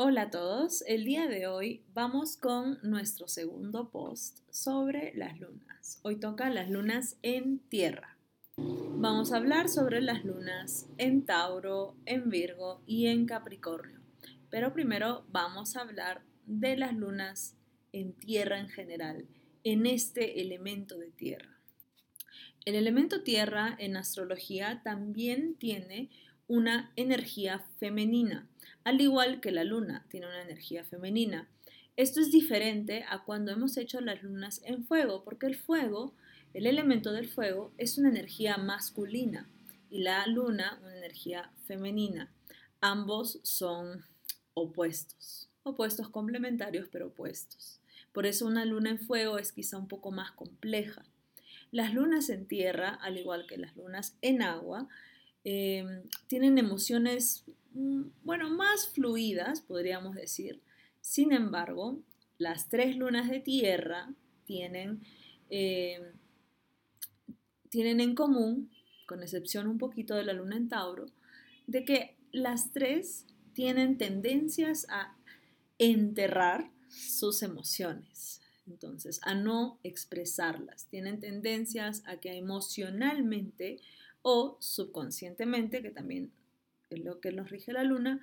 Hola a todos, el día de hoy vamos con nuestro segundo post sobre las lunas. Hoy toca las lunas en tierra. Vamos a hablar sobre las lunas en Tauro, en Virgo y en Capricornio. Pero primero vamos a hablar de las lunas en tierra en general, en este elemento de tierra. El elemento tierra en astrología también tiene una energía femenina, al igual que la luna tiene una energía femenina. Esto es diferente a cuando hemos hecho las lunas en fuego, porque el fuego, el elemento del fuego, es una energía masculina y la luna una energía femenina. Ambos son opuestos, opuestos complementarios pero opuestos. Por eso una luna en fuego es quizá un poco más compleja. Las lunas en tierra, al igual que las lunas en agua, Em, tienen emociones, mm, bueno, más fluidas, podríamos decir. Sin embargo, las tres lunas de tierra tienen, em, tienen en común, con excepción un poquito de la luna en Tauro, de que las tres tienen tendencias a enterrar sus emociones, entonces a no expresarlas. Tienen tendencias a que emocionalmente o subconscientemente, que también es lo que nos rige la luna,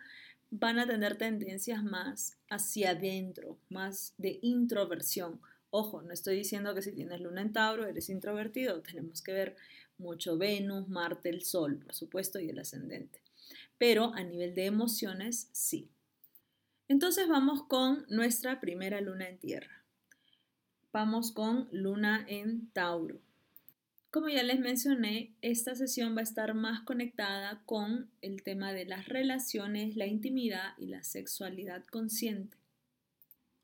van a tener tendencias más hacia adentro, más de introversión. Ojo, no estoy diciendo que si tienes luna en Tauro eres introvertido, tenemos que ver mucho Venus, Marte, el Sol, por supuesto, y el ascendente. Pero a nivel de emociones, sí. Entonces vamos con nuestra primera luna en tierra. Vamos con luna en Tauro. Como ya les mencioné, esta sesión va a estar más conectada con el tema de las relaciones, la intimidad y la sexualidad consciente.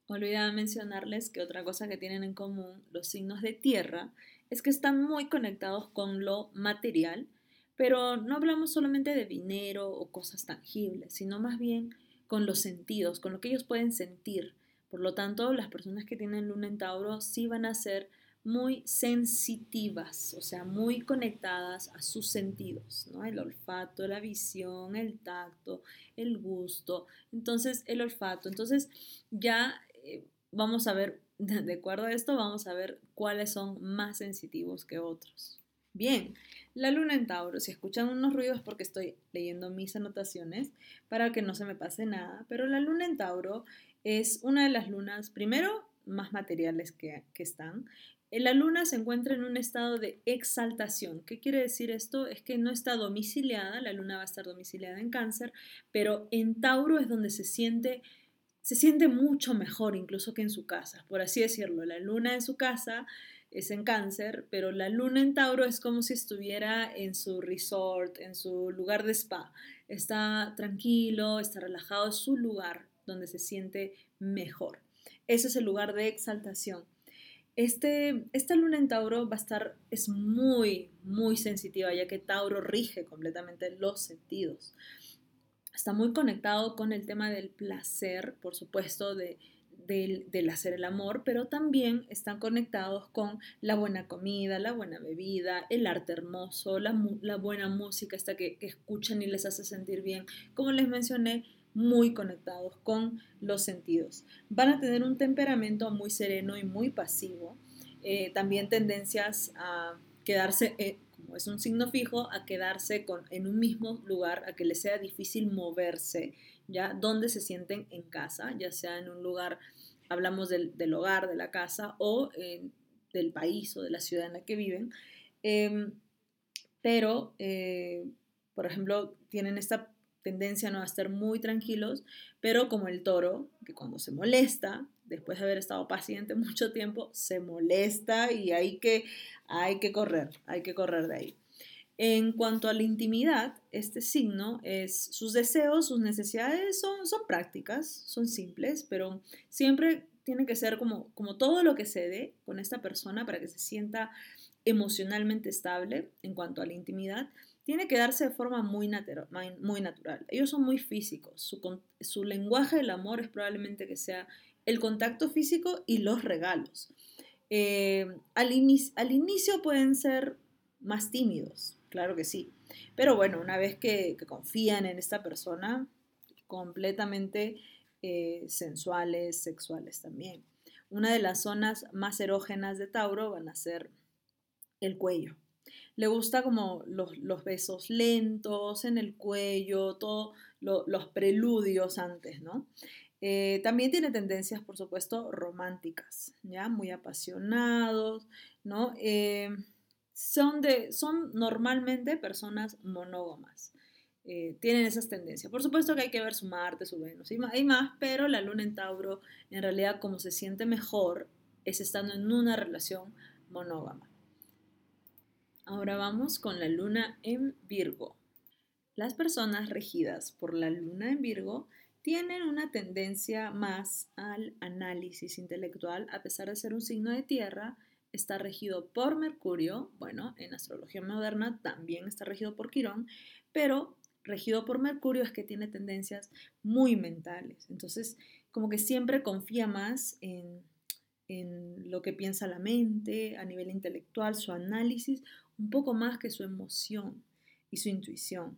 Olvidaba mencionarles que otra cosa que tienen en común los signos de tierra es que están muy conectados con lo material, pero no hablamos solamente de dinero o cosas tangibles, sino más bien con los sentidos, con lo que ellos pueden sentir. Por lo tanto, las personas que tienen luna en Tauro sí van a ser muy sensitivas, o sea, muy conectadas a sus sentidos, ¿no? El olfato, la visión, el tacto, el gusto, entonces el olfato. Entonces ya eh, vamos a ver, de acuerdo a esto, vamos a ver cuáles son más sensitivos que otros. Bien, la luna en Tauro, si escuchan unos ruidos porque estoy leyendo mis anotaciones para que no se me pase nada, pero la luna en Tauro es una de las lunas, primero, más materiales que, que están la luna se encuentra en un estado de exaltación. ¿Qué quiere decir esto? Es que no está domiciliada, la luna va a estar domiciliada en cáncer, pero en Tauro es donde se siente, se siente mucho mejor incluso que en su casa, por así decirlo. La luna en su casa es en cáncer, pero la luna en Tauro es como si estuviera en su resort, en su lugar de spa. Está tranquilo, está relajado, es su lugar donde se siente mejor. Ese es el lugar de exaltación. Este, esta luna en Tauro va a estar, es muy, muy sensitiva, ya que Tauro rige completamente los sentidos. Está muy conectado con el tema del placer, por supuesto, de, del, hacer el amor, pero también están conectados con la buena comida, la buena bebida, el arte hermoso, la, buena música, esta que, que escuchan y les hace sentir bien. Como les mencioné, muy conectados con los sentidos. Van a tener un temperamento muy sereno y muy pasivo. Eh, también tendencias a quedarse, eh, como es un signo fijo, a quedarse con, en un mismo lugar, a que les sea difícil moverse, ¿ya? Donde se sienten en casa, ya sea en un lugar, hablamos del, hogar, de la casa, o del país o de la ciudad en la que viven. Em, pero, eh, por ejemplo, tienen esta tendencia ¿no? a estar muy tranquilos, pero como el toro, que cuando se molesta, después de haber estado paciente mucho tiempo, se molesta y hay que, hay que correr, hay que correr de ahí. En cuanto a la intimidad, este signo es sus deseos, sus necesidades son, son prácticas, son simples, pero siempre tiene que ser como, como todo lo que se dé con esta persona para que se sienta emocionalmente estable en cuanto a la intimidad tiene que darse de forma muy, natural. Ellos son muy físicos. Su, lenguaje del amor es probablemente que sea el contacto físico y los regalos. Eh, al, inicio pueden ser más tímidos, claro que sí. Pero bueno, una vez que, confían en esta persona, completamente eh, sensuales, sexuales también. Una de las zonas más erógenas de Tauro van a ser el cuello. Le gusta como los, besos lentos en el cuello, todos los preludios antes, ¿no? Eh, también tiene tendencias, por supuesto, románticas, ¿ya? Muy apasionados, ¿no? Eh, son, de, son normalmente personas monógamas. Eh, tienen esas tendencias. Por supuesto que hay que ver su Marte, su Venus, hay más, pero la luna en Tauro, en realidad, como se siente mejor, es estando en una relación monógama. Ahora vamos con la luna en Virgo. Las personas regidas por la luna en Virgo tienen una tendencia más al análisis intelectual, a pesar de ser un signo de tierra, está regido por Mercurio, bueno, en astrología moderna también está regido por Quirón, pero regido por Mercurio es que tiene tendencias muy mentales. Entonces, como que siempre confía más en, en lo que piensa la mente, a nivel intelectual, su análisis, un poco más que su emoción y su intuición.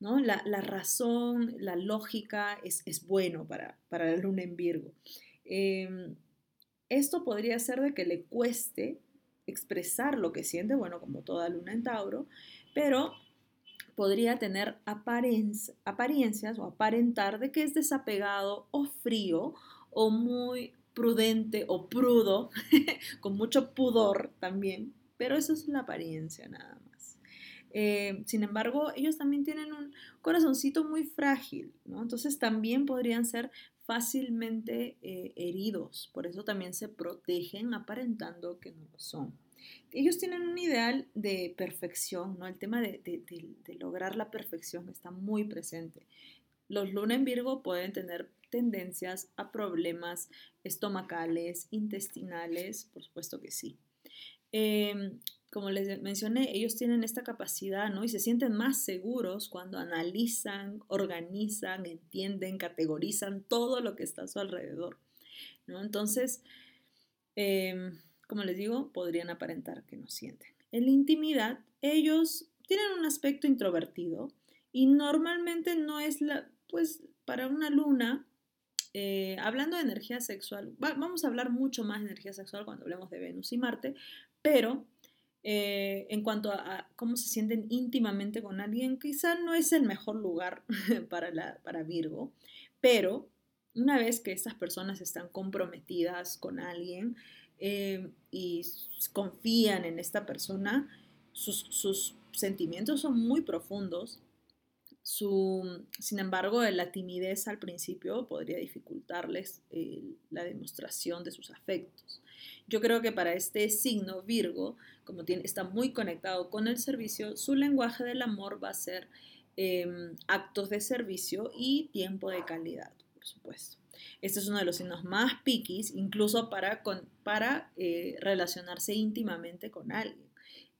¿no? La, razón, la lógica es, bueno para, la luna en Virgo. Em, esto podría ser de que le cueste expresar lo que siente, bueno, como toda luna en Tauro, pero podría tener apariencias o aparentar de que es desapegado o frío o muy prudente o prudo, con mucho pudor también, pero eso es la apariencia nada más. Eh, sin embargo, ellos también tienen un corazoncito muy frágil, ¿no? Entonces también podrían ser fácilmente eh, heridos, por eso también se protegen aparentando que no lo son. Ellos tienen un ideal de perfección, ¿no? El tema de, de lograr la perfección está muy presente. Los luna en Virgo pueden tener tendencias a problemas estomacales, intestinales, por supuesto que sí. Em, como les mencioné, ellos tienen esta capacidad, ¿no? Y se sienten más seguros cuando analizan, organizan, entienden, categorizan todo lo que está a su alrededor, ¿no? Entonces, em, como les digo, podrían aparentar que no sienten. En la intimidad, ellos tienen un aspecto introvertido y normalmente no es la, pues, para una luna, eh, hablando de energía sexual, vamos a hablar mucho más de energía sexual cuando hablemos de Venus y Marte, pero eh, en cuanto a, cómo se sienten íntimamente con alguien, quizá no es el mejor lugar para, la, para Virgo, pero una vez que estas personas están comprometidas con alguien eh, y confían en esta persona, sus, sus sentimientos son muy profundos sin embargo, la timidez al principio podría dificultarles eh, la demostración de sus afectos. Yo creo que para este signo Virgo, como tiene, está muy conectado con el servicio, su lenguaje del amor va a ser em, actos de servicio y tiempo de calidad, por supuesto. Este es uno de los signos más piquis, incluso para, para eh, relacionarse íntimamente con alguien.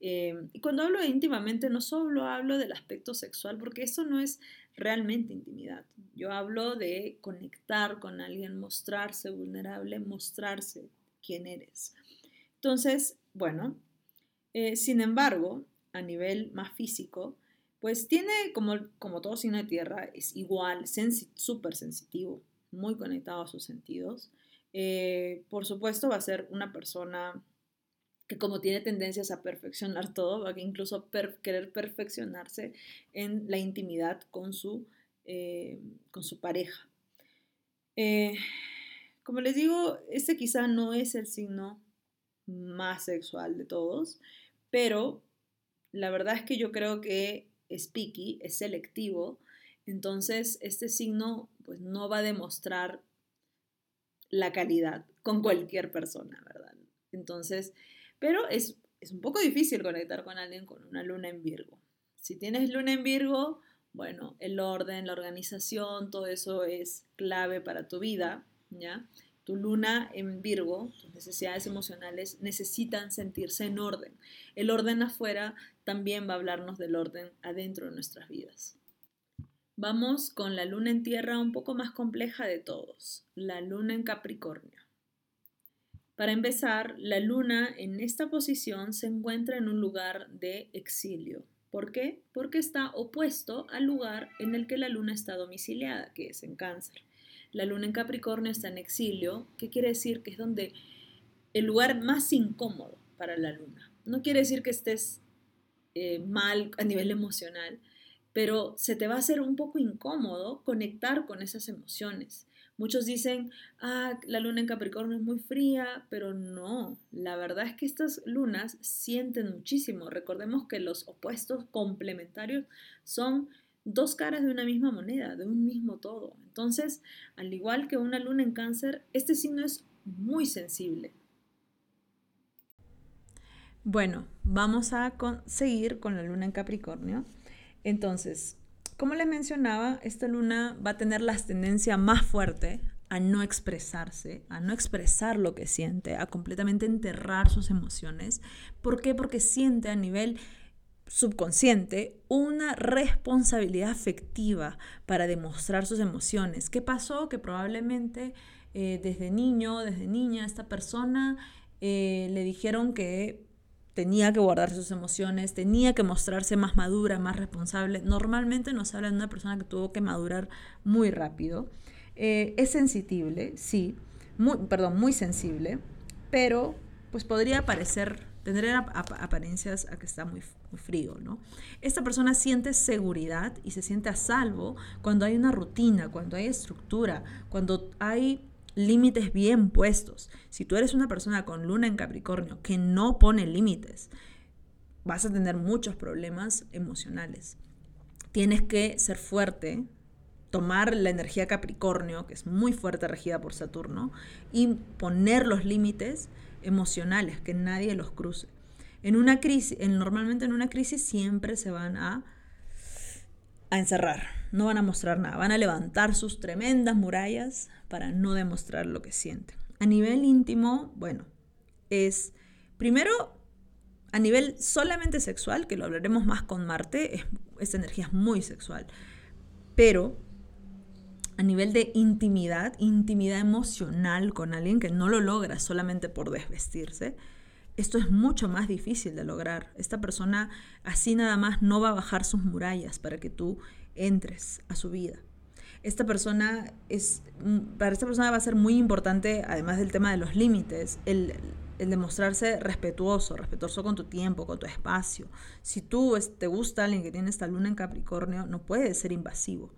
Em, y cuando hablo de íntimamente, no solo hablo del aspecto sexual, porque eso no es realmente intimidad. Yo hablo de conectar con alguien, mostrarse vulnerable, mostrarse quién eres. Entonces, bueno, eh, sin embargo, a nivel más físico, pues tiene, como, como todo signo de tierra, es igual, súper sensitivo, muy conectado a sus sentidos. Eh, por supuesto, va a ser una persona que como tiene tendencias a perfeccionar todo, va a incluso querer perfeccionarse en la intimidad con su, eh, con su pareja. Eh, como les digo, este quizá no es el signo más sexual de todos, pero la verdad es que yo creo que es picky, es selectivo, entonces este signo pues no va a demostrar la calidad con cualquier persona, ¿verdad? Entonces, pero es, un poco difícil conectar con alguien con una luna en Virgo. Si tienes luna en Virgo, bueno, el orden, la organización, todo eso es clave para tu vida, ¿ya? Tu luna en Virgo, tus necesidades emocionales necesitan sentirse en orden. El orden afuera también va a hablarnos del orden adentro de nuestras vidas. Vamos con la luna en tierra un poco más compleja de todos, la luna en Capricornio. Para empezar, la luna en esta posición se encuentra en un lugar de exilio. ¿Por qué? Porque está opuesto al lugar en el que la luna está domiciliada, que es en cáncer. La luna en Capricornio está en exilio, ¿qué quiere decir? Que es donde el lugar más incómodo para la luna. No quiere decir que estés eh, mal a nivel emocional, pero se te va a hacer un poco incómodo conectar con esas emociones. Muchos dicen, ah, la luna en Capricornio es muy fría, pero no, la verdad es que estas lunas sienten muchísimo. Recordemos que los opuestos complementarios son dos caras de una misma moneda, de un mismo todo. Entonces, al igual que una luna en cáncer, este signo es muy sensible. Bueno, vamos a seguir con la luna en Capricornio. Entonces, como les mencionaba, esta luna va a tener la tendencia más fuerte a no expresarse, a no expresar lo que siente, a completamente enterrar sus emociones. ¿Por qué? Porque siente a nivel subconsciente una responsabilidad afectiva para demostrar sus emociones. ¿Qué pasó? Que probablemente eh, desde niño, desde niña, esta persona eh, le dijeron que tenía que guardar sus emociones, tenía que mostrarse más madura, más responsable. Normalmente nos habla de una persona que tuvo que madurar muy rápido. Eh, es sensible, sí, muy, perdón, muy sensible, pero pues podría parecer, tendría apariencias a que está muy frío, ¿no? Esta persona siente seguridad y se siente a salvo cuando hay una rutina, cuando hay estructura, cuando hay límites bien puestos. Si tú eres una persona con luna en Capricornio que no pone límites, vas a tener muchos problemas emocionales. Tienes que ser fuerte, tomar la energía Capricornio, que es muy fuerte regida por Saturno, y poner los límites emocionales, que nadie los cruce. En una crisis, normalmente en una crisis siempre se van a a encerrar, no van a mostrar nada, van a levantar sus tremendas murallas para no demostrar lo que sienten. A nivel íntimo, bueno, es primero a nivel solamente sexual, que lo hablaremos más con Marte, esta energía es muy sexual, pero a nivel de intimidad, intimidad emocional con alguien que no lo logra solamente por desvestirse, esto es mucho más difícil de lograr. Esta persona así nada más no va a bajar sus murallas para que tú entres a su vida. Esta persona es, para esta persona va a ser muy importante, además del tema de los límites, el, demostrarse respetuoso, respetuoso con tu tiempo, con tu espacio. Si tú te gusta alguien que tiene esta luna en Capricornio, no puede ser invasivo.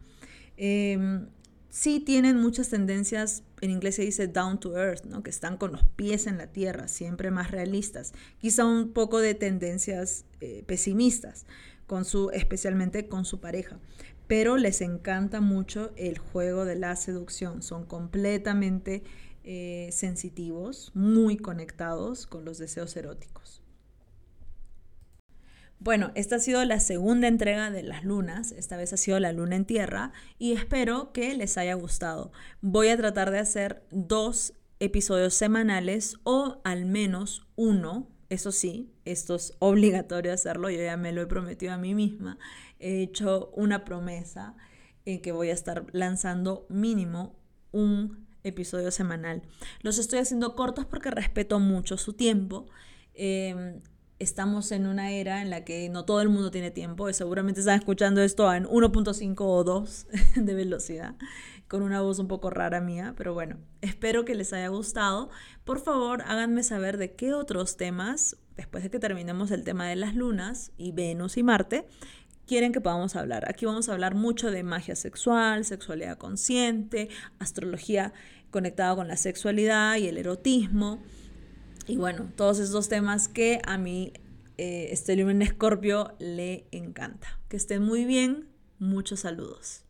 Em, sí tienen muchas tendencias, en inglés se dice down to earth, ¿no? que están con los pies en la tierra, siempre más realistas, quizá un poco de tendencias eh, pesimistas, con su, especialmente con su pareja. Pero les encanta mucho el juego de la seducción, son completamente eh, sensitivos, muy conectados con los deseos eróticos. Bueno, esta ha sido la segunda entrega de las lunas, esta vez ha sido la luna en tierra y espero que les haya gustado. Voy a tratar de hacer dos episodios semanales o al menos uno, eso sí, esto es obligatorio hacerlo, yo ya me lo he prometido a mí misma, he hecho una promesa en que voy a estar lanzando mínimo un episodio semanal. Los estoy haciendo cortos porque respeto mucho su tiempo. Em, estamos en una era en la que no todo el mundo tiene tiempo. Seguramente están escuchando esto en 1.5 o 2 de velocidad, con una voz un poco rara mía, pero bueno, espero que les haya gustado. Por favor, háganme saber de qué otros temas, después de que terminemos el tema de las lunas y Venus y Marte, quieren que podamos hablar. Aquí vamos a hablar mucho de magia sexual, sexualidad consciente, astrología conectada con la sexualidad y el erotismo. Y bueno, todos esos temas que a mí, eh, este en Escorpio, le encanta. Que estén muy bien, muchos saludos.